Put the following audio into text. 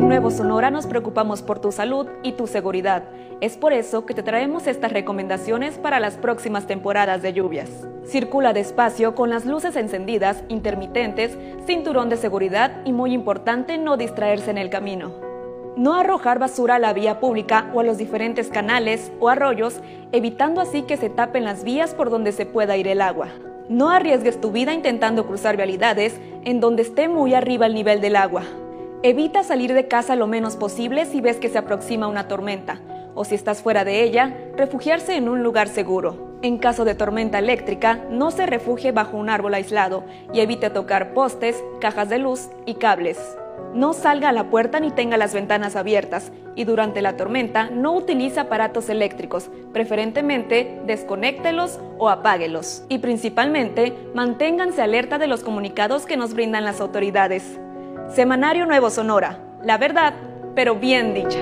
Nuevo Sonora nos preocupamos por tu salud y tu seguridad. Es por eso que te traemos estas recomendaciones para las próximas temporadas de lluvias. Circula despacio con las luces encendidas, intermitentes, cinturón de seguridad y muy importante no distraerse en el camino. No arrojar basura a la vía pública o a los diferentes canales o arroyos, evitando así que se tapen las vías por donde se pueda ir el agua. No arriesgues tu vida intentando cruzar vialidades en donde esté muy arriba el nivel del agua. Evita salir de casa lo menos posible si ves que se aproxima una tormenta, o si estás fuera de ella, refugiarse en un lugar seguro. En caso de tormenta eléctrica, no se refugie bajo un árbol aislado y evite tocar postes, cajas de luz y cables. No salga a la puerta ni tenga las ventanas abiertas y durante la tormenta no utilice aparatos eléctricos, preferentemente desconéctelos o apáguelos. Y principalmente, manténganse alerta de los comunicados que nos brindan las autoridades. Semanario Nuevo Sonora. La verdad, pero bien dicha.